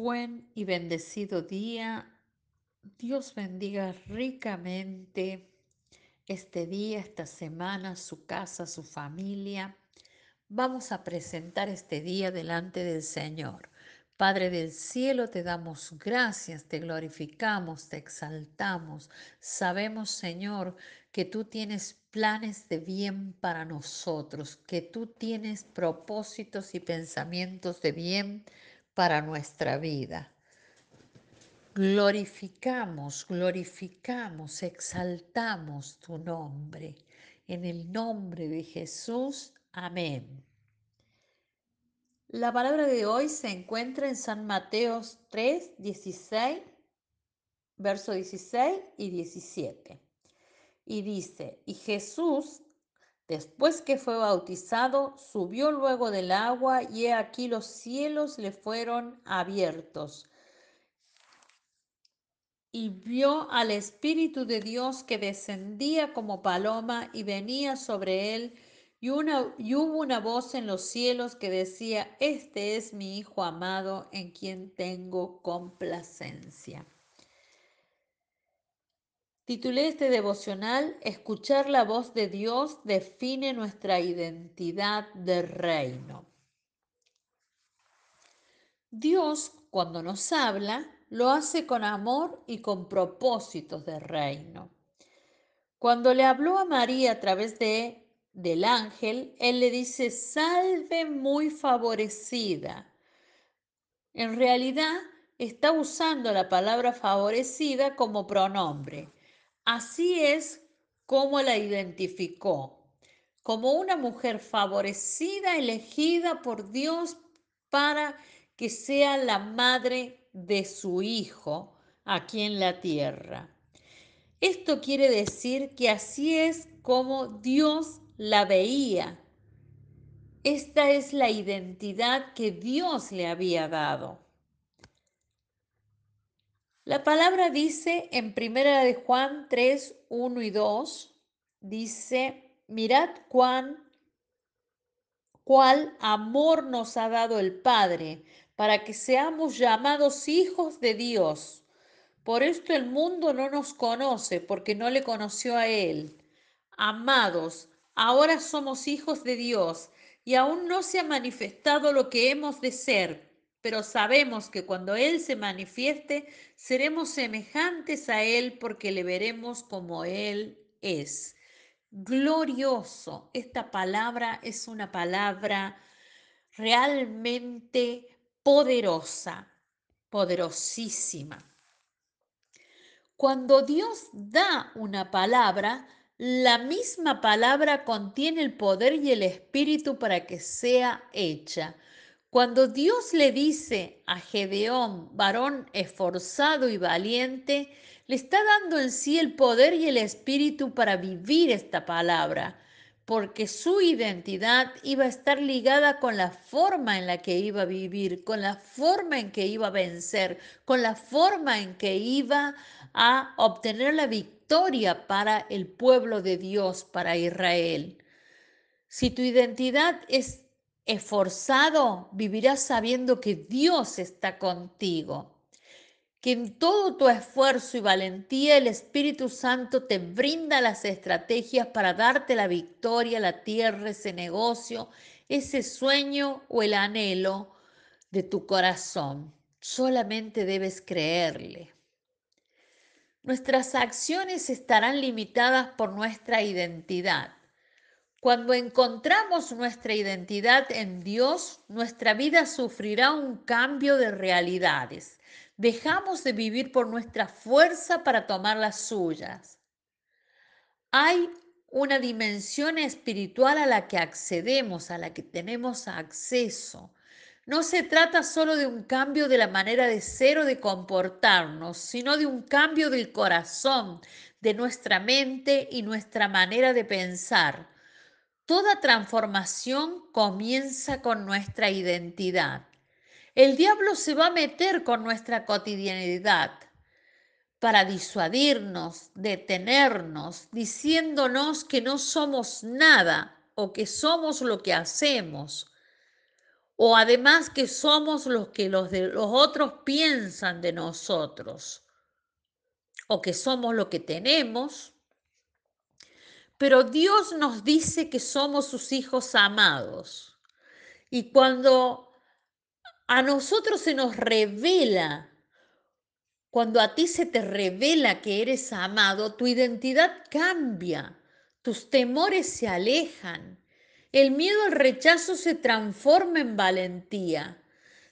Buen y bendecido día. Dios bendiga ricamente este día, esta semana, su casa, su familia. Vamos a presentar este día delante del Señor. Padre del cielo, te damos gracias, te glorificamos, te exaltamos. Sabemos, Señor, que tú tienes planes de bien para nosotros, que tú tienes propósitos y pensamientos de bien nuestra vida. Glorificamos, glorificamos, exaltamos tu nombre. En el nombre de Jesús, amén. La palabra de hoy se encuentra en San Mateo 3, 16, verso 16 y 17. Y dice, y Jesús, después que fue bautizado, subió luego del agua y he aquí los cielos le fueron abiertos y vio al Espíritu de Dios que descendía como paloma y venía sobre él, y, y hubo una voz en los cielos que decía, Este es mi Hijo amado en quien tengo complacencia. Titulé este devocional, Escuchar la voz de Dios define nuestra identidad de reino. Dios, cuando nos habla, lo hace con amor y con propósitos de reino. Cuando le habló a María a través de del ángel, él le dice, salve muy favorecida. En realidad está usando la palabra favorecida como pronombre. Así es como la identificó, como una mujer favorecida, elegida por Dios para que sea la madre de su hijo aquí en la tierra. Esto quiere decir que así es como Dios la veía. Esta es la identidad que Dios le había dado. La palabra dice en primera de Juan 3, 1 y 2, dice, mirad cuán, cuál amor nos ha dado el Padre para que seamos llamados hijos de Dios. Por esto el mundo no nos conoce, porque no le conoció a Él. Amados, ahora somos hijos de Dios, y aún no se ha manifestado lo que hemos de ser, pero sabemos que cuando Él se manifieste, seremos semejantes a Él, porque le veremos como Él es. Glorioso, esta palabra es una palabra realmente poderosa, poderosísima. Cuando Dios da una palabra, la misma palabra contiene el poder y el espíritu para que sea hecha. Cuando Dios le dice a Gedeón, varón esforzado y valiente, le está dando en sí el poder y el espíritu para vivir esta palabra porque su identidad iba a estar ligada con la forma en la que iba a vivir, con la forma en que iba a vencer, con la forma en que iba a obtener la victoria para el pueblo de Dios, para Israel. Si tu identidad es esforzado, vivirás sabiendo que Dios está contigo que en todo tu esfuerzo y valentía el Espíritu Santo te brinda las estrategias para darte la victoria, la tierra, ese negocio, ese sueño o el anhelo de tu corazón. Solamente debes creerle. Nuestras acciones estarán limitadas por nuestra identidad. Cuando encontramos nuestra identidad en Dios, nuestra vida sufrirá un cambio de realidades Dejamos de vivir por nuestra fuerza para tomar las suyas. Hay una dimensión espiritual a la que accedemos, a la que tenemos acceso. No se trata solo de un cambio de la manera de ser o de comportarnos, sino de un cambio del corazón, de nuestra mente y nuestra manera de pensar. Toda transformación comienza con nuestra identidad. El diablo se va a meter con nuestra cotidianidad para disuadirnos, detenernos, diciéndonos que no somos nada o que somos lo que hacemos. o además que somos los que los, de, los otros piensan de nosotros, o que somos lo que tenemos, pero Dios nos dice que somos sus hijos amados. Y cuando a nosotros se nos revela, cuando a ti se te revela que eres amado, tu identidad cambia, tus temores se alejan, el miedo al rechazo se transforma en valentía.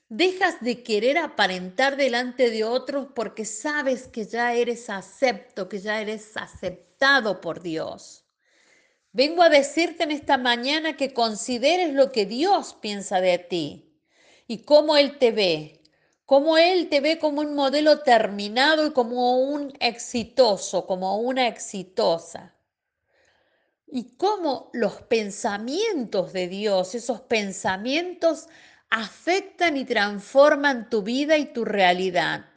Dejas de querer aparentar delante de otros porque sabes que ya eres acepto, que ya eres aceptado por Dios. Vengo a decirte en esta mañana que consideres lo que Dios piensa de ti y cómo Él te ve, cómo Él te ve como un modelo terminado y como un exitoso, como una exitosa. Y cómo los pensamientos de Dios, esos pensamientos afectan y transforman tu vida y tu realidad.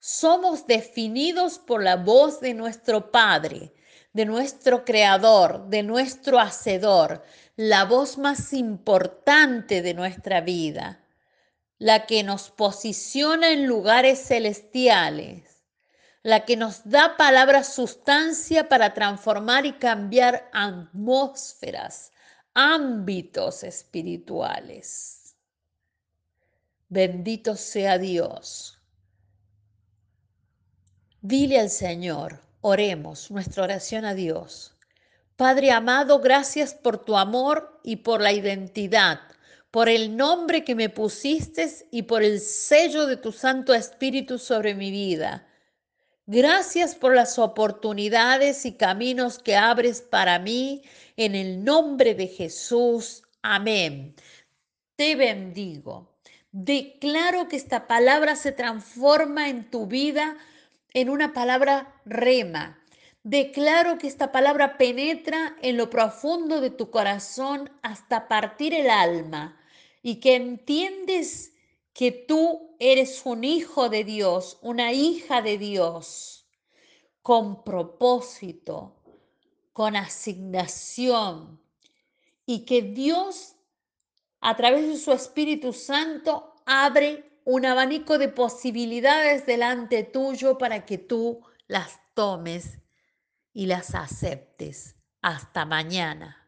Somos definidos por la voz de nuestro Padre, de nuestro creador, de nuestro hacedor, la voz más importante de nuestra vida, la que nos posiciona en lugares celestiales, la que nos da palabra sustancia para transformar y cambiar atmósferas, ámbitos espirituales. Bendito sea Dios. Dile al Señor, Oremos nuestra oración a Dios. Padre amado, gracias por tu amor y por la identidad, por el nombre que me pusiste y por el sello de tu Santo Espíritu sobre mi vida. Gracias por las oportunidades y caminos que abres para mí en el nombre de Jesús. Amén. Te bendigo. Declaro que esta palabra se transforma en tu vida en una palabra rema. Declaro que esta palabra penetra en lo profundo de tu corazón hasta partir el alma y que entiendes que tú eres un hijo de Dios, una hija de Dios, con propósito, con asignación, y que Dios, a través de su Espíritu Santo, abre un abanico de posibilidades delante tuyo para que tú las tomes y las aceptes. Hasta mañana.